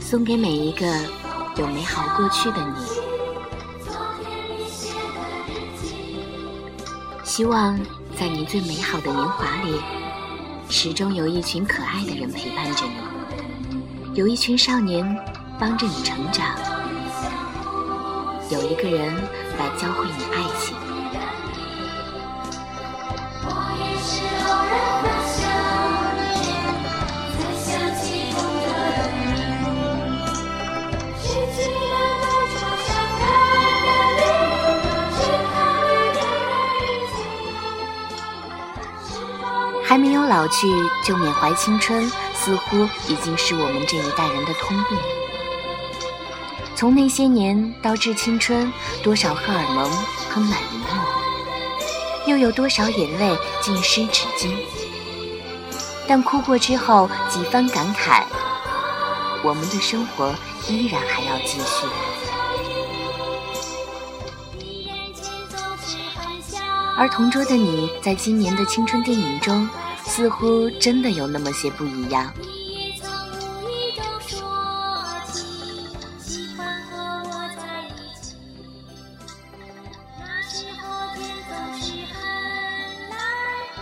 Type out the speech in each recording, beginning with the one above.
送给每一个有美好过去的你，希望在你最美好的年华里，始终有一群可爱的人陪伴着你，有一群少年帮着你成长，有一个人来教会你爱情。还没有老去就缅怀青春，似乎已经是我们这一代人的通病。从那些年到致青春，多少荷尔蒙喷满荧幕，又有多少眼泪浸湿纸巾？但哭过之后，几番感慨，我们的生活依然还要继续。而同桌的你，在今年的青春电影中，似乎真的有那么些不一样。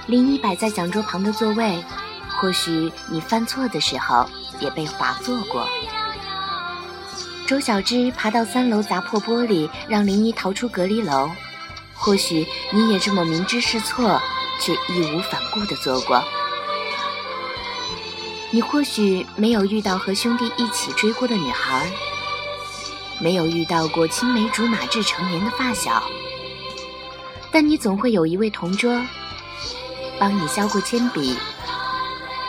林一摆在讲桌旁的座位，或许你犯错的时候也被罚坐过。周小栀爬到三楼砸破玻璃，让林一逃出隔离楼。或许你也这么明知是错，却义无反顾地做过。你或许没有遇到和兄弟一起追过的女孩，没有遇到过青梅竹马至成年的发小，但你总会有一位同桌，帮你削过铅笔，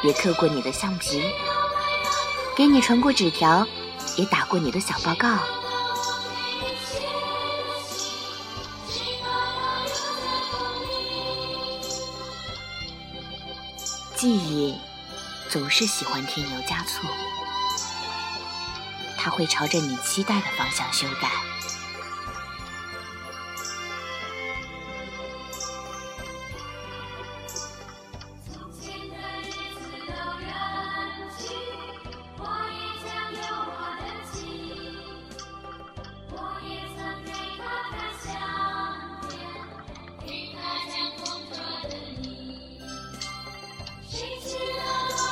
也刻过你的橡皮，给你传过纸条，也打过你的小报告。记忆总是喜欢添油加醋，它会朝着你期待的方向修改。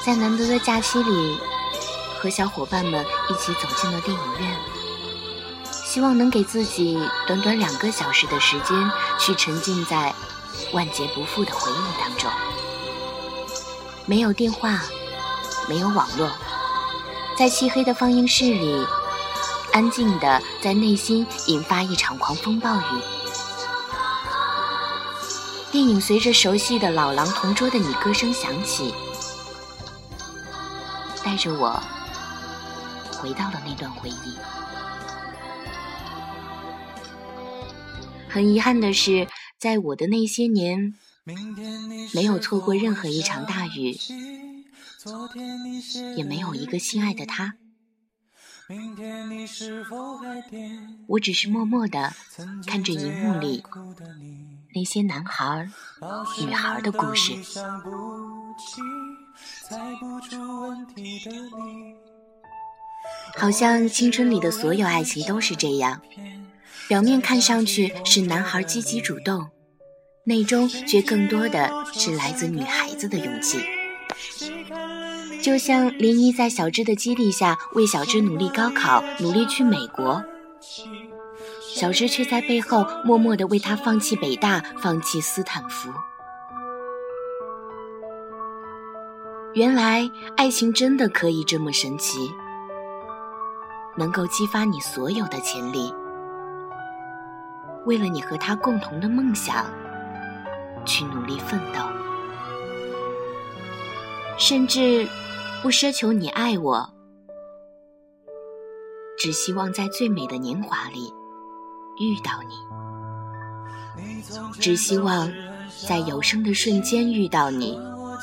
在难得的假期里，和小伙伴们一起走进了电影院，希望能给自己短短两个小时的时间，去沉浸在万劫不复的回忆当中。没有电话，没有网络，在漆黑的放映室里，安静的在内心引发一场狂风暴雨。电影随着熟悉的老狼同桌的你歌声响起。带着我回到了那段回忆。很遗憾的是，在我的那些年，没有错过任何一场大雨，也没有一个心爱的他。我只是默默的看着荧幕里那些男孩、女孩的故事。猜不出问题的你好像青春里的所有爱情都是这样，表面看上去是男孩积极主动，内中却更多的是来自女孩子的勇气。就像林一在小芝的激励下为小芝努力高考，努力去美国，小芝却在背后默默的为他放弃北大，放弃斯坦福。原来爱情真的可以这么神奇，能够激发你所有的潜力，为了你和他共同的梦想去努力奋斗，甚至不奢求你爱我，只希望在最美的年华里遇到你，只希望在有生的瞬间遇到你。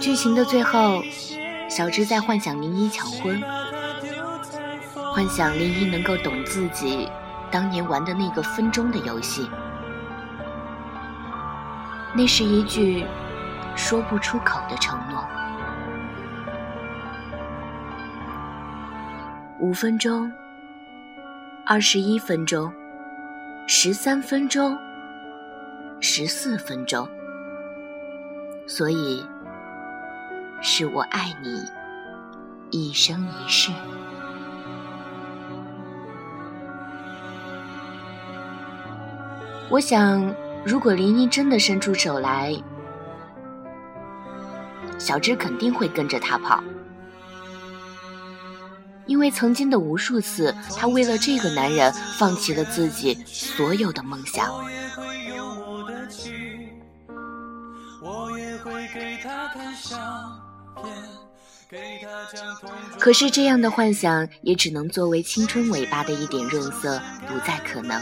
剧情的最后，小芝在幻想林一抢婚，幻想林一能够懂自己当年玩的那个分钟的游戏。那是一句说不出口的承诺。五分钟，二十一分钟，十三分钟，十四分钟，所以是我爱你一生一世。我想。如果林一真的伸出手来，小芝肯定会跟着他跑，因为曾经的无数次，他为了这个男人放弃了自己所有的梦想。我也会给他看相可是这样的幻想也只能作为青春尾巴的一点润色，不再可能。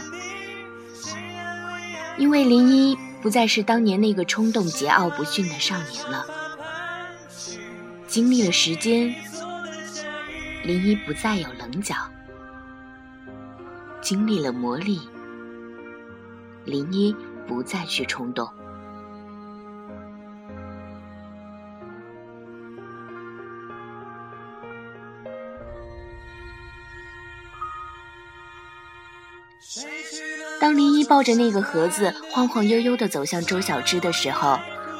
因为林一不再是当年那个冲动、桀骜不驯的少年了。经历了时间，林一不再有棱角；经历了磨砺，林一不再去冲动。当林一抱着那个盒子晃晃悠悠地走向周小芝的时候，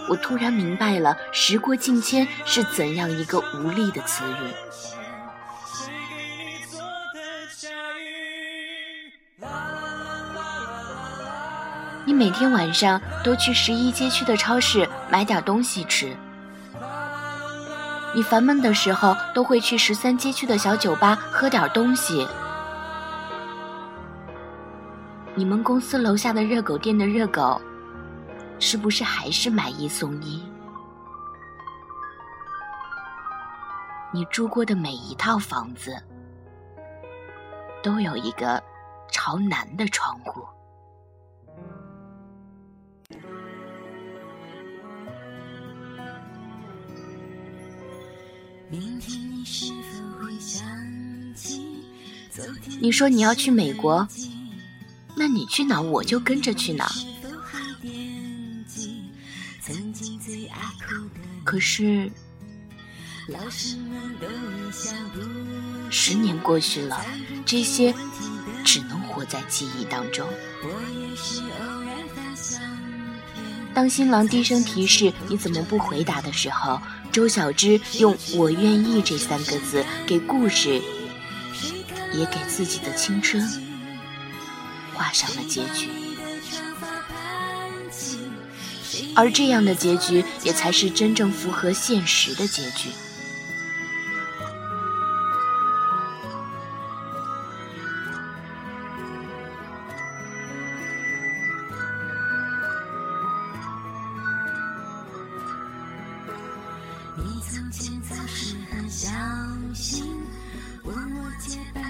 我突然明白了“时过境迁”是怎样一个无力的词语。你每天晚上都去十一街区的超市买点东西吃，你烦闷的时候都会去十三街区的小酒吧喝点东西。你们公司楼下的热狗店的热狗，是不是还是买一送一？你住过的每一套房子，都有一个朝南的窗户。明天你是否会想起你说你要去美国？那你去哪，我就跟着去哪。可是，十年过去了，这些只能活在记忆当中。当新郎低声提示你怎么不回答的时候，周小栀用“我愿意”这三个字，给故事，也给自己的青春。画上了结局，而这样的结局也才是真正符合现实的结局。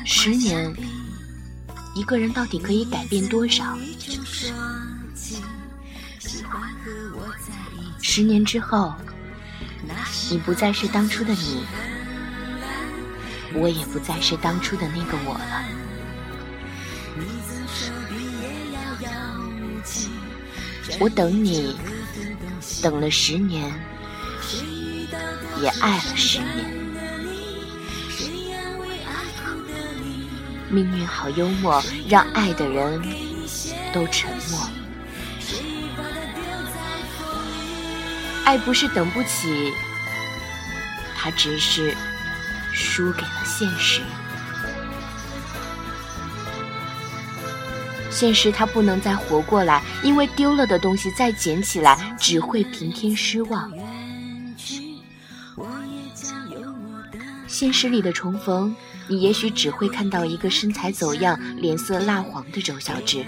十年。一个人到底可以改变多少？十年之后，你不再是当初的你，我也不再是当初的那个我了。我等你，等了十年，也爱了十年。命运好幽默，让爱的人都沉默。爱不是等不起，它只是输给了现实。现实它不能再活过来，因为丢了的东西再捡起来只会平添失望。现实里的重逢，你也许只会看到一个身材走样、脸色蜡黄的周小栀；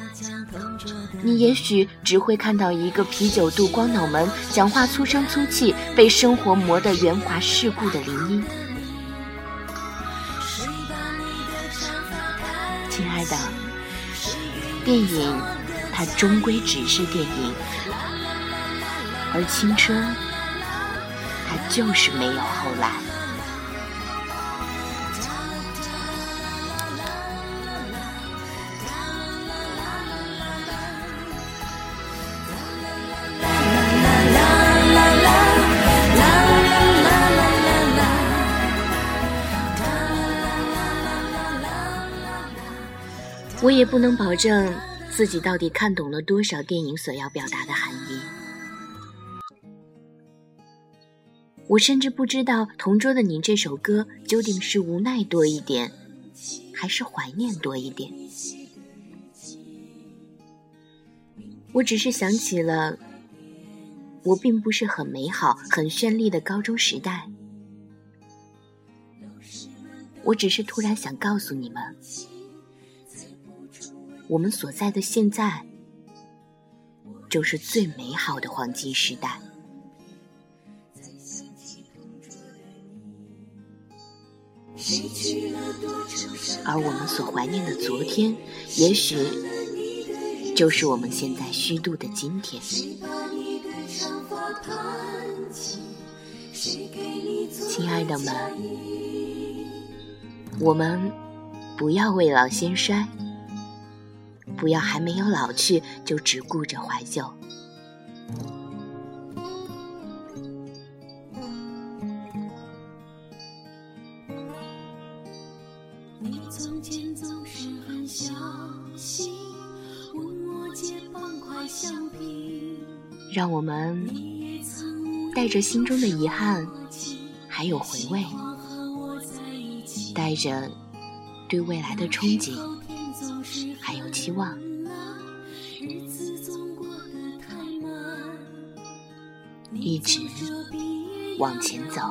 你也许只会看到一个啤酒肚、光脑门、讲话粗声粗气、被生活磨得圆滑世故的林一。亲爱的，电影它终归只是电影，而青春它就是没有后来。我也不能保证自己到底看懂了多少电影所要表达的含义。我甚至不知道《同桌的你》这首歌究竟是无奈多一点，还是怀念多一点。我只是想起了我并不是很美好、很绚丽的高中时代。我只是突然想告诉你们。我们所在的现在，就是最美好的黄金时代，而我们所怀念的昨天，也许就是我们现在虚度的今天。亲爱的们，我们不要未老先衰。不要还没有老去就只顾着怀旧。让我们带着心中的遗憾，还有回味，带着对未来的憧憬。希望，一直往前走。